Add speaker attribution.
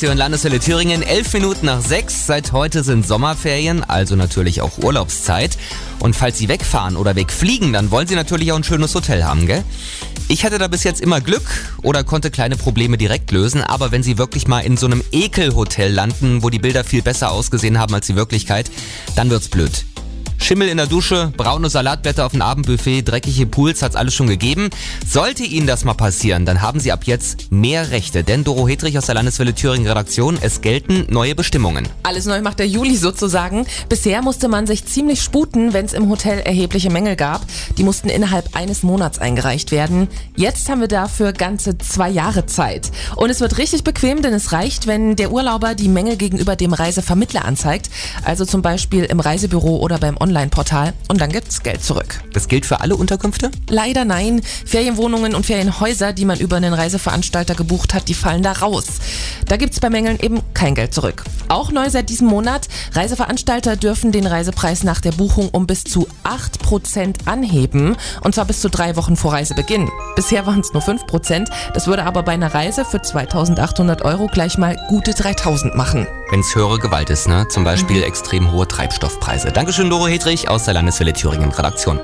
Speaker 1: Redaktion Landeswelle Thüringen. Elf Minuten nach sechs. Seit heute sind Sommerferien, also natürlich auch Urlaubszeit. Und falls Sie wegfahren oder wegfliegen, dann wollen Sie natürlich auch ein schönes Hotel haben, gell? Ich hatte da bis jetzt immer Glück oder konnte kleine Probleme direkt lösen, aber wenn Sie wirklich mal in so einem Ekelhotel landen, wo die Bilder viel besser ausgesehen haben als die Wirklichkeit, dann wird's blöd. Schimmel in der Dusche, braune Salatblätter auf dem Abendbuffet, dreckige Pools hat's alles schon gegeben. Sollte Ihnen das mal passieren, dann haben Sie ab jetzt mehr Rechte. Denn Doro Hedrich aus der Landeswelle Thüringen Redaktion, es gelten neue Bestimmungen.
Speaker 2: Alles neu macht der Juli sozusagen. Bisher musste man sich ziemlich sputen, wenn es im Hotel erhebliche Mängel gab. Die mussten innerhalb eines Monats eingereicht werden. Jetzt haben wir dafür ganze zwei Jahre Zeit. Und es wird richtig bequem, denn es reicht, wenn der Urlauber die Mängel gegenüber dem Reisevermittler anzeigt. Also zum Beispiel im Reisebüro oder beim Online Online-Portal und dann gibt's Geld zurück.
Speaker 1: Das gilt für alle Unterkünfte?
Speaker 2: Leider nein. Ferienwohnungen und Ferienhäuser, die man über einen Reiseveranstalter gebucht hat, die fallen da raus. Da gibt's bei Mängeln eben kein Geld zurück. Auch neu seit diesem Monat, Reiseveranstalter dürfen den Reisepreis nach der Buchung um bis zu 8% anheben und zwar bis zu drei Wochen vor Reisebeginn. Bisher waren es nur 5%, das würde aber bei einer Reise für 2800 Euro gleich mal gute 3000 machen.
Speaker 1: Wenn es höhere Gewalt ist, ne? zum Beispiel mhm. extrem hohe Treibstoffpreise. Dankeschön, Doro Hedrich aus der Landeswelle Thüringen Redaktion.